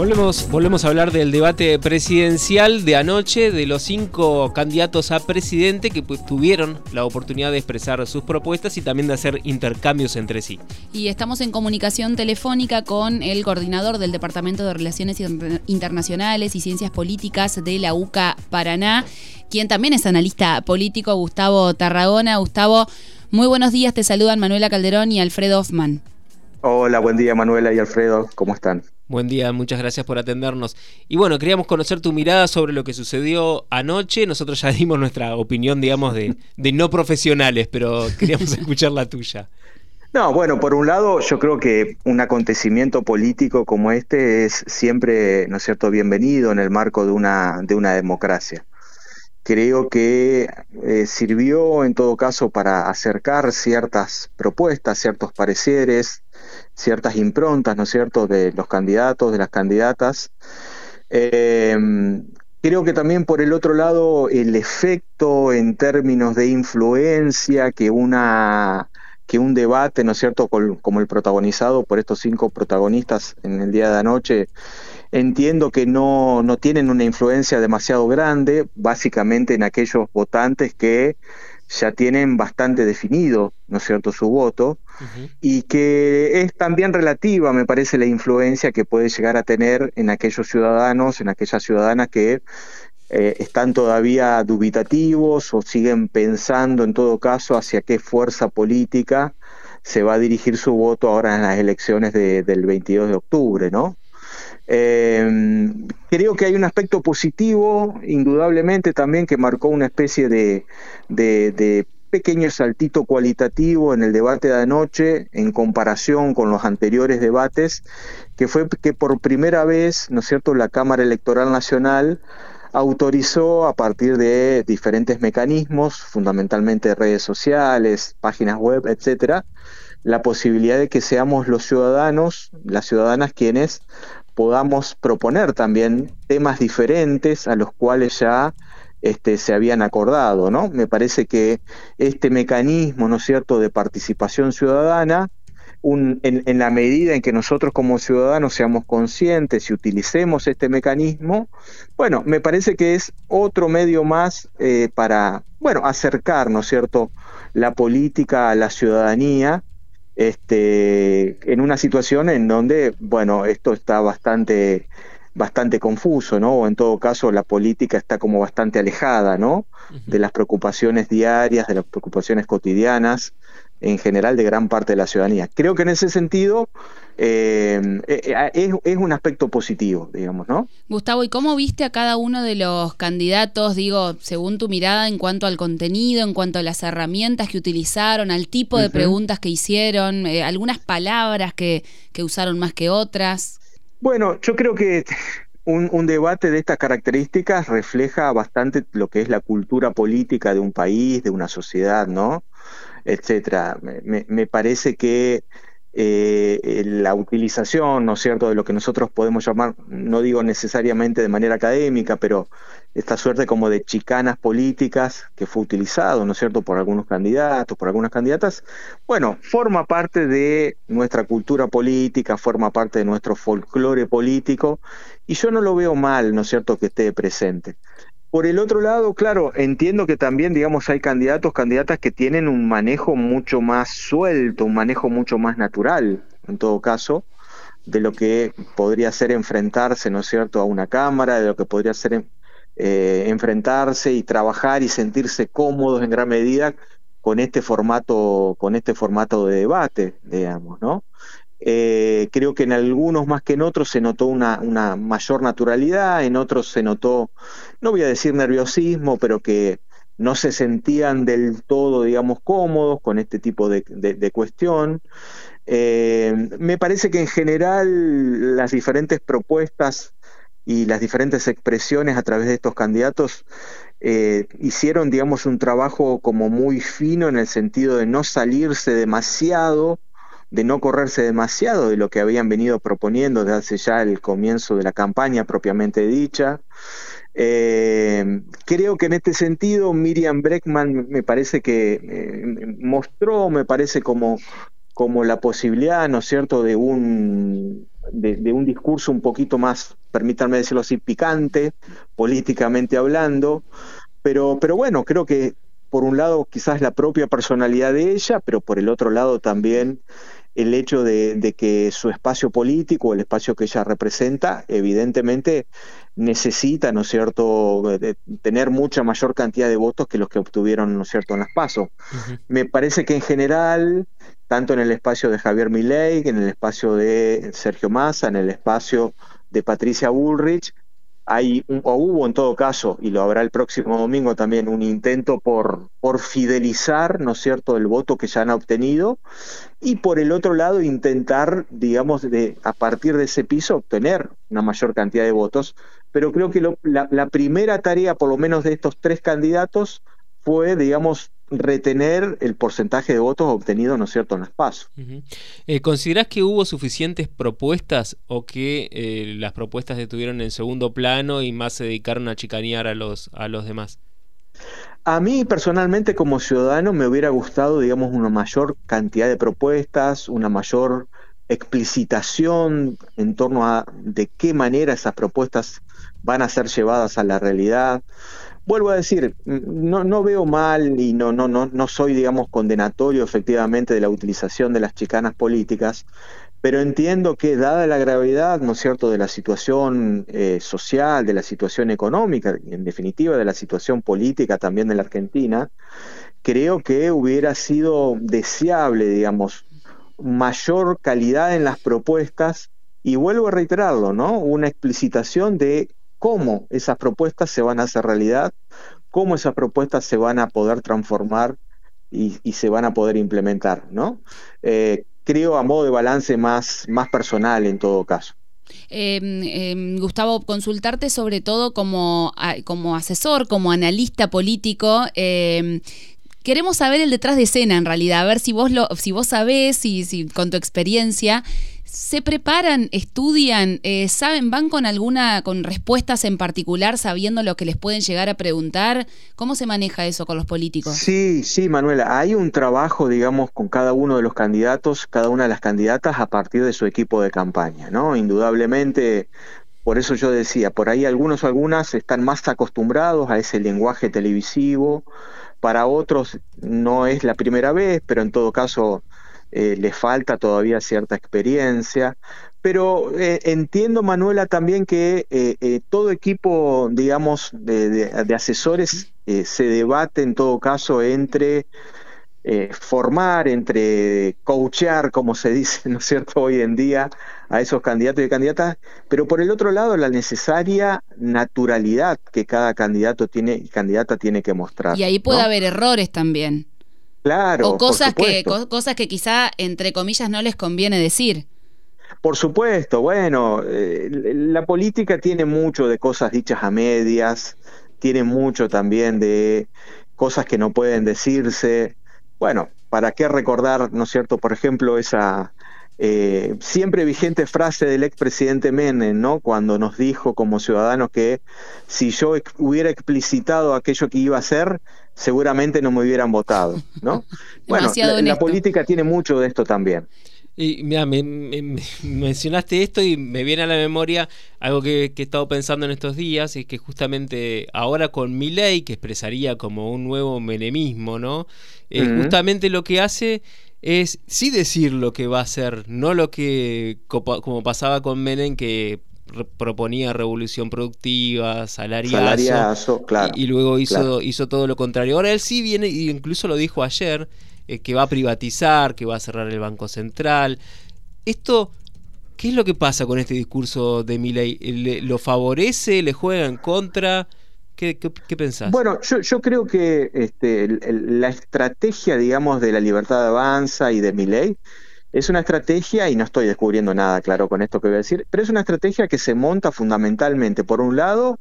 Volvemos, volvemos a hablar del debate presidencial de anoche, de los cinco candidatos a presidente que pues, tuvieron la oportunidad de expresar sus propuestas y también de hacer intercambios entre sí. Y estamos en comunicación telefónica con el coordinador del Departamento de Relaciones Internacionales y Ciencias Políticas de la UCA Paraná, quien también es analista político, Gustavo Tarragona. Gustavo, muy buenos días, te saludan Manuela Calderón y Alfredo Hoffman. Hola, buen día Manuela y Alfredo, ¿cómo están? Buen día, muchas gracias por atendernos. Y bueno, queríamos conocer tu mirada sobre lo que sucedió anoche. Nosotros ya dimos nuestra opinión, digamos, de, no profesionales, pero queríamos escuchar la tuya. No, bueno, por un lado, yo creo que un acontecimiento político como este es siempre, ¿no es cierto?, bienvenido en el marco de una, de una democracia. Creo que eh, sirvió en todo caso para acercar ciertas propuestas, ciertos pareceres, ciertas improntas, ¿no es cierto?, de los candidatos, de las candidatas. Em, creo que también por el otro lado el efecto en términos de influencia que una que un debate, ¿no es cierto?, como el protagonizado por estos cinco protagonistas en el día de anoche, entiendo que no, no tienen una influencia demasiado grande, básicamente en aquellos votantes que ya tienen bastante definido, ¿no es cierto?, su voto, y que es también relativa, me parece, la influencia que puede llegar a tener en aquellos ciudadanos, en aquellas ciudadanas que eh, están todavía dubitativos o siguen pensando, en todo caso, hacia qué fuerza política se va a dirigir su voto ahora en las elecciones del 22 de octubre, ¿no? Eh, creo que hay un aspecto positivo, indudablemente también, que marcó una especie de, pequeño saltito cualitativo en el debate de anoche en comparación con los anteriores debates, que fue que por primera vez, ¿no es cierto?, la Cámara Electoral Nacional autorizó a partir de diferentes mecanismos, fundamentalmente redes sociales, páginas web, etcétera, la posibilidad de que seamos los ciudadanos, las ciudadanas quienes podamos proponer también temas diferentes a los cuales ya este, se habían acordado, ¿no? Me parece que este mecanismo, ¿no es cierto?, de participación ciudadana, un, en, la medida en que nosotros como ciudadanos seamos conscientes y utilicemos este mecanismo, bueno, me parece que es otro medio más eh, para, bueno, acercar, ¿no es cierto?, la política a la ciudadanía este, en una situación en donde, bueno, esto está bastante, bastante confuso, ¿no? O en todo caso la política está como bastante alejada, ¿no? De las preocupaciones diarias, de las preocupaciones cotidianas, en general de gran parte de la ciudadanía. Creo que en ese sentido eh, eh, es, es, un aspecto positivo, digamos, ¿no? Gustavo, ¿y cómo viste a cada uno de los candidatos, digo, según tu mirada en cuanto al contenido, en cuanto a las herramientas que utilizaron, al tipo de preguntas que hicieron, eh, algunas palabras que, que usaron más que otras? Bueno, yo creo que un, un, debate de estas características refleja bastante lo que es la cultura política de un país, de una sociedad, ¿no? Etcétera. Me, parece que eh, la utilización, ¿no es cierto?, de lo que nosotros podemos llamar, no digo necesariamente de manera académica, pero esta suerte como de chicanas políticas que fue utilizado, ¿no es cierto?, por algunos candidatos, por algunas candidatas, bueno, forma parte de nuestra cultura política, forma parte de nuestro folclore político, y yo no lo veo mal, ¿no es cierto?, que esté presente. Por el otro lado, claro, entiendo que también, digamos, hay candidatos, candidatas que tienen un manejo mucho más suelto, un manejo mucho más natural, en todo caso, de lo que podría ser enfrentarse, ¿no es cierto?, a una cámara, de lo que podría ser eh, enfrentarse y trabajar y sentirse cómodos en gran medida con este formato, con este formato de debate, digamos, ¿no? Eh, creo que en algunos más que en otros se notó una, mayor naturalidad, en otros se notó, no voy a decir nerviosismo, pero que no se sentían del todo, digamos, cómodos con este tipo de, cuestión. Eh, me parece que en general las diferentes propuestas y las diferentes expresiones a través de estos candidatos eh, hicieron, digamos, un trabajo como muy fino en el sentido de no salirse demasiado de no correrse demasiado de lo que habían venido proponiendo desde hace ya el comienzo de la campaña propiamente dicha. Eh, creo que en este sentido Miriam Breckman me parece que eh, mostró, me parece como, como la posibilidad, ¿no es cierto?, de un, de, un discurso un poquito más, permítanme decirlo así, picante, políticamente hablando, pero, pero bueno, creo que por un lado quizás la propia personalidad de ella, pero por el otro lado también el hecho de, que su espacio político, el espacio que ella representa, evidentemente necesita, ¿no es cierto?, tener mucha mayor cantidad de votos que los que obtuvieron, ¿no es cierto?, en las PASO. Me parece que en general, tanto en el espacio de Javier Milei, en el espacio de Sergio Massa, en el espacio de Patricia Bullrich, hay o hubo en todo caso, y lo habrá el próximo domingo también, un intento por, por fidelizar, ¿no es cierto?, el voto que ya han obtenido, y por el otro lado intentar, digamos, de, a partir de ese piso obtener una mayor cantidad de votos. Pero creo que la, la primera tarea, por lo menos de estos tres candidatos, fue, digamos, retener el porcentaje de votos obtenido, ¿no es cierto?, en las PASO. Eh, ¿Considerás que hubo suficientes propuestas o que eh, las propuestas se tuvieron en segundo plano y más se dedicaron a chicanear a los, a los demás? A mí personalmente como ciudadano me hubiera gustado, digamos, una mayor cantidad de propuestas, una mayor explicitación en torno a de qué manera esas propuestas van a ser llevadas a la realidad vuelvo a decir, no, no veo mal y no, no, no, no soy, digamos, condenatorio efectivamente de la utilización de las chicanas políticas, pero entiendo que dada la gravedad, ¿no es cierto?, de la situación eh, social, de la situación económica, en definitiva de la situación política también de la Argentina, creo que hubiera sido deseable, digamos, mayor calidad en las propuestas y vuelvo a reiterarlo, ¿no? Una explicitación de cómo esas propuestas se van a hacer realidad, cómo esas propuestas se van a poder transformar y, se van a poder implementar, ¿no? Eh, creo a modo de balance más, más personal en todo caso. Em, em, Gustavo, consultarte sobre todo como, como asesor, como analista político. Em, queremos saber el detrás de escena en realidad, a ver si vos lo, si vos sabés, si, si con tu experiencia, se preparan, estudian, eh, saben, van con alguna, con respuestas en particular, sabiendo lo que les pueden llegar a preguntar. ¿Cómo se maneja eso con los políticos? Sí, sí, Manuela, hay un trabajo, digamos, con cada uno de los candidatos, cada una de las candidatas a partir de su equipo de campaña, ¿no? Indudablemente, por eso yo decía, por ahí algunos o algunas están más acostumbrados a ese lenguaje televisivo, para otros no es la primera vez, pero en todo caso eh, le falta todavía cierta experiencia, pero eh, entiendo, Manuela, también que eh, todo equipo, digamos, de, asesores se debate en todo caso entre formar, entre coachear, como se dice, ¿no es cierto?, hoy en día a esos candidatos y candidatas, pero por el otro lado, la necesaria naturalidad que cada candidato tiene y candidata tiene que mostrar. Y ahí puede haber errores también. Claro. O cosas que, cosas que quizá, entre comillas, no les conviene decir. Por supuesto, bueno, eh, la política tiene mucho de cosas dichas a medias, tiene mucho también de cosas que no pueden decirse. Bueno, ¿para qué recordar, no es cierto, por ejemplo, esa eh, siempre vigente frase del expresidente Menem, ¿no? Cuando nos dijo como ciudadanos que si yo hubiera explicitado aquello que iba a hacer, seguramente no me hubieran votado, ¿no? bueno, la, política tiene mucho de esto también. Y mira, me, mencionaste esto y me viene a la memoria algo que, he estado pensando en estos días, y que justamente ahora con mi ley, que expresaría como un nuevo menemismo, ¿no? Eh, justamente lo que hace es sí decir lo que va a hacer, no lo que, como pasaba con Menem, que proponía revolución productiva, salariazo, claro, y, luego hizo, hizo todo lo contrario. Ahora él sí viene, y incluso lo dijo ayer, eh, que va a privatizar, que va a cerrar el Banco Central. Esto, ¿qué es lo que pasa con este discurso de Milei? ¿Lo favorece? ¿Le juega en contra? ¿Qué, qué, pensás? Bueno, yo, creo que este, la estrategia, digamos, de la libertad de avanza y de Milei es una estrategia, y no estoy descubriendo nada claro con esto que voy a decir, pero es una estrategia que se monta fundamentalmente, por un lado,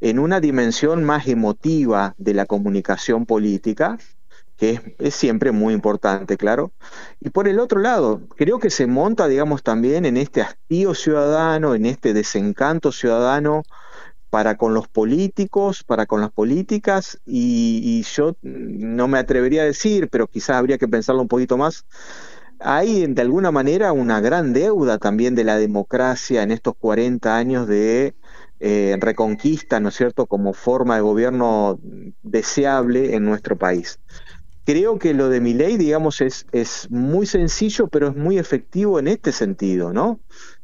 en una dimensión más emotiva de la comunicación política, que es, siempre muy importante, claro. Y por el otro lado, creo que se monta, digamos, también en este hastío ciudadano, en este desencanto ciudadano para con los políticos, para con las políticas, y yo no me atrevería a decir, pero quizás habría que pensarlo un poquito más, hay de alguna manera una gran deuda también de la democracia en estos 40 años de eh, reconquista, ¿no es cierto?, como forma de gobierno deseable en nuestro país. Creo que lo de mi ley, digamos, es, muy sencillo, pero es muy efectivo en este sentido, ¿no?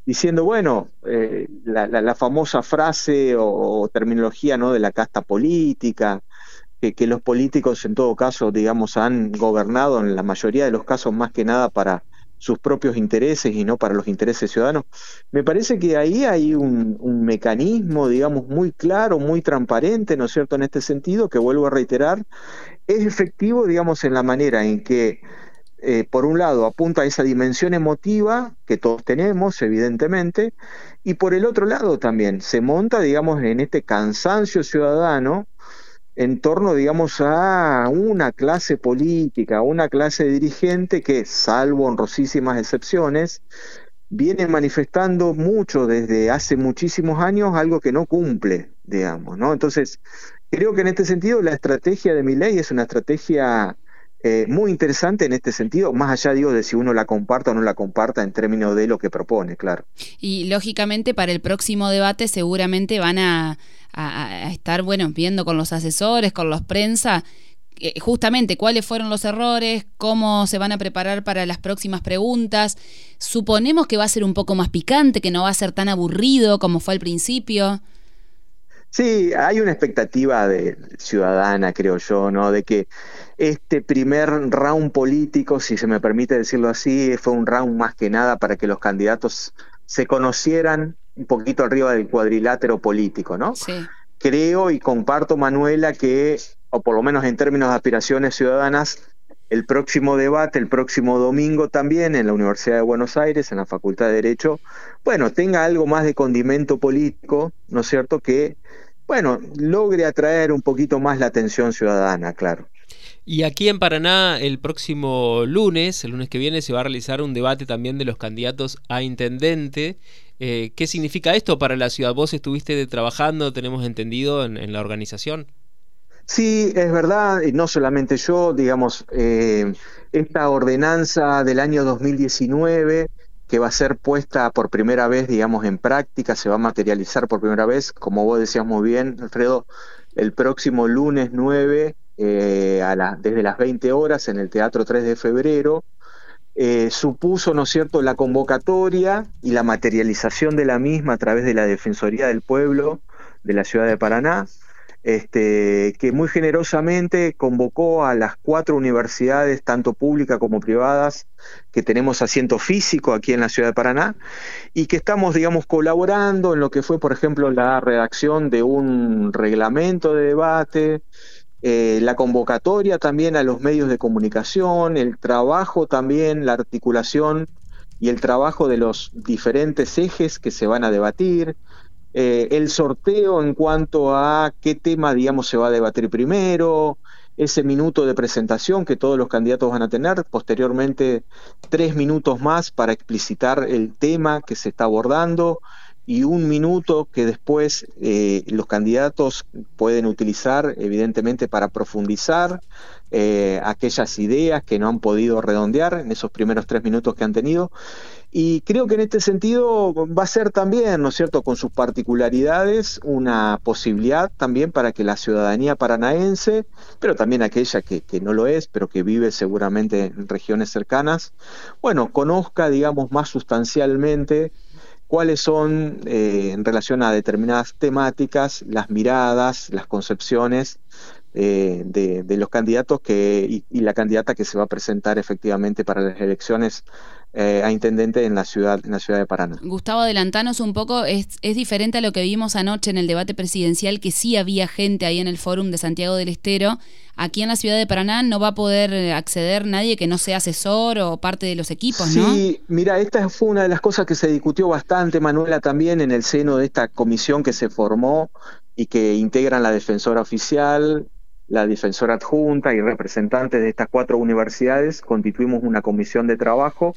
Diciendo, bueno, eh, la, famosa frase o, terminología, ¿no?, de la casta política, que, los políticos en todo caso, digamos, han gobernado en la mayoría de los casos más que nada para sus propios intereses y no para los intereses ciudadanos. Me parece que ahí hay un, mecanismo, digamos, muy claro, muy transparente, ¿no es cierto?, en este sentido, que vuelvo a reiterar, es efectivo, digamos, en la manera en que, eh, por un lado, apunta a esa dimensión emotiva que todos tenemos, evidentemente, y por el otro lado también se monta, digamos, en este cansancio ciudadano, en torno, digamos, a una clase política, una clase dirigente que, salvo honrosísimas excepciones, viene manifestando mucho desde hace muchísimos años algo que no cumple, digamos, ¿no? Entonces, creo que en este sentido la estrategia de mi ley es una estrategia eh, muy interesante en este sentido, más allá digo de si uno la comparta o no la comparta en términos de lo que propone, claro. Y lógicamente para el próximo debate seguramente van a estar, bueno, viendo con los asesores, con los prensa, eh, justamente cuáles fueron los errores, cómo se van a preparar para las próximas preguntas. Suponemos que va a ser un poco más picante, que no va a ser tan aburrido como fue al principio. Sí, hay una expectativa de ciudadana, creo yo, ¿no? De que este primer round político, si se me permite decirlo así, fue un round más que nada para que los candidatos se conocieran, un poquito arriba del cuadrilátero político, ¿no? Sí. Creo y comparto, Manuela, que, o por lo menos en términos de aspiraciones ciudadanas, el próximo debate, el próximo domingo también en la Universidad de Buenos Aires, en la Facultad de Derecho, bueno, tenga algo más de condimento político, ¿no es cierto? Que, bueno, logre atraer un poquito más la atención ciudadana, claro. Y aquí en Paraná, el próximo lunes, el lunes que viene, se va a realizar un debate también de los candidatos a intendente. Eh, ¿Qué significa esto para la ciudad? Vos estuviste trabajando, tenemos entendido, en, la organización. Sí, es verdad, y no solamente yo, digamos, eh, esta ordenanza del año 2019 que va a ser puesta por primera vez, digamos, en práctica, se va a materializar por primera vez, como vos decías muy bien, Alfredo, el próximo lunes 9 eh, a desde las 20 horas en el Teatro 3 de Febrero, eh, supuso, ¿no es cierto?, la convocatoria y la materialización de la misma a través de la Defensoría del Pueblo de la ciudad de Paraná, este, que muy generosamente convocó a las cuatro universidades, tanto públicas como privadas, que tenemos asiento físico aquí en la ciudad de Paraná, y que estamos, digamos, colaborando en lo que fue, por ejemplo, la redacción de un reglamento de debate, eh, la convocatoria también a los medios de comunicación, el trabajo también, la articulación y el trabajo de los diferentes ejes que se van a debatir, eh, el sorteo en cuanto a qué tema, digamos, se va a debatir primero, ese minuto de presentación que todos los candidatos van a tener, posteriormente tres minutos más para explicitar el tema que se está abordando, y un minuto que después eh, los candidatos pueden utilizar, evidentemente, para profundizar eh, aquellas ideas que no han podido redondear en esos primeros tres minutos que han tenido. Y creo que en este sentido va a ser también, ¿no es cierto?, con sus particularidades, una posibilidad también para que la ciudadanía paranaense, pero también aquella que, que no lo es, pero que vive seguramente en regiones cercanas, bueno, conozca, digamos, más sustancialmente cuáles son eh, en relación a determinadas temáticas las miradas, las concepciones eh, de, los candidatos que, y, la candidata que se va a presentar efectivamente para las elecciones eh, a intendente en la ciudad en la ciudad de Paraná. Gustavo, adelantanos un poco, es, es diferente a lo que vimos anoche en el debate presidencial, que sí había gente ahí en el fórum de Santiago del Estero. Aquí en la ciudad de Paraná no va a poder acceder nadie que no sea asesor o parte de los equipos, ¿no? Sí, mira, esta fue una de las cosas que se discutió bastante, Manuela, también en el seno de esta comisión que se formó y que integran la defensora oficial, la defensora adjunta y representantes de estas cuatro universidades constituimos una comisión de trabajo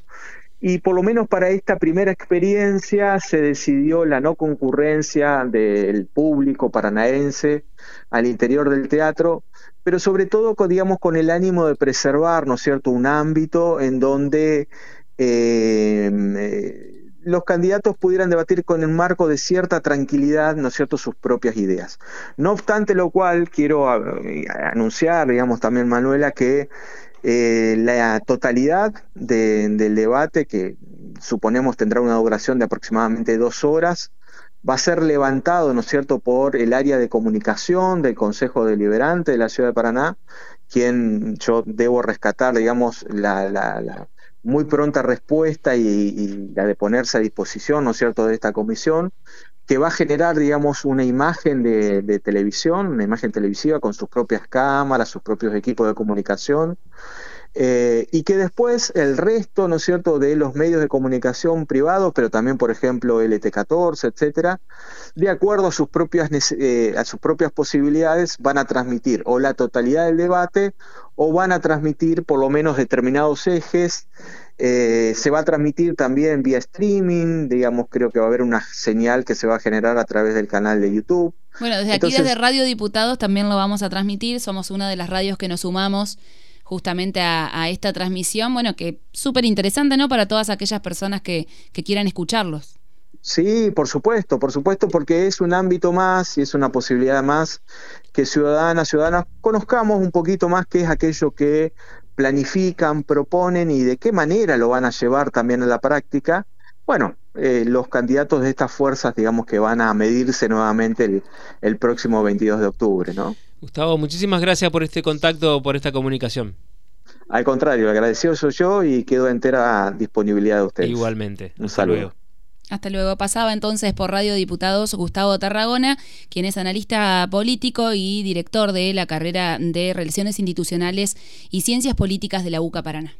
y por lo menos para esta primera experiencia se decidió la no concurrencia del público paranaense al interior del teatro, pero sobre todo, digamos, con el ánimo de preservar, ¿no es cierto?, un ámbito en donde em, eh, los candidatos pudieran debatir con el marco de cierta tranquilidad, ¿no es cierto?, sus propias ideas. No obstante lo cual, quiero eh, anunciar, digamos, también, Manuela, que eh, la totalidad del debate, que suponemos tendrá una duración de aproximadamente dos horas, va a ser levantado, ¿no es cierto?, por el área de comunicación del Consejo Deliberante de la Ciudad de Paraná, quien yo debo rescatar, digamos, la, muy pronta respuesta y, la de ponerse a disposición, ¿no es cierto?, de esta comisión, que va a generar, digamos, una imagen de, televisión, una imagen televisiva con sus propias cámaras, sus propios equipos de comunicación, eh, y que después el resto, ¿no es cierto?, de los medios de comunicación privados, pero también, por ejemplo, LT14, etcétera, de acuerdo a sus propias eh, a sus propias posibilidades, van a transmitir o la totalidad del debate o van a transmitir por lo menos determinados ejes. Eh, se va a transmitir también vía streaming, digamos, creo que va a haber una señal que se va a generar a través del canal de YouTube. Bueno, desde aquí, desde Radio Diputados, también lo vamos a transmitir. Somos una de las radios que nos sumamos justamente a, esta transmisión, bueno, que súper interesante, ¿no? Para todas aquellas personas que, quieran escucharlos. Sí, por supuesto, por supuesto, porque es un ámbito más y es una posibilidad más que ciudadanas, ciudadanas conozcamos un poquito más qué es aquello que planifican, proponen y de qué manera lo van a llevar también a la práctica. Bueno, eh, los candidatos de estas fuerzas, digamos que van a medirse nuevamente el próximo 22 de octubre, ¿no? Gustavo, muchísimas gracias por este contacto, por esta comunicación. Al contrario, agradecido soy yo y quedo entera disponibilidad de ustedes. Igualmente. Un saludo. Hasta luego. Pasaba entonces por Radio Diputados Gustavo Tarragona, quien es analista político y director de la carrera de Relaciones Institucionales y Ciencias Políticas de la UCA Paraná.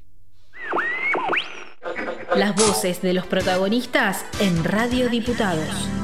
Las voces de los protagonistas en Radio Diputados.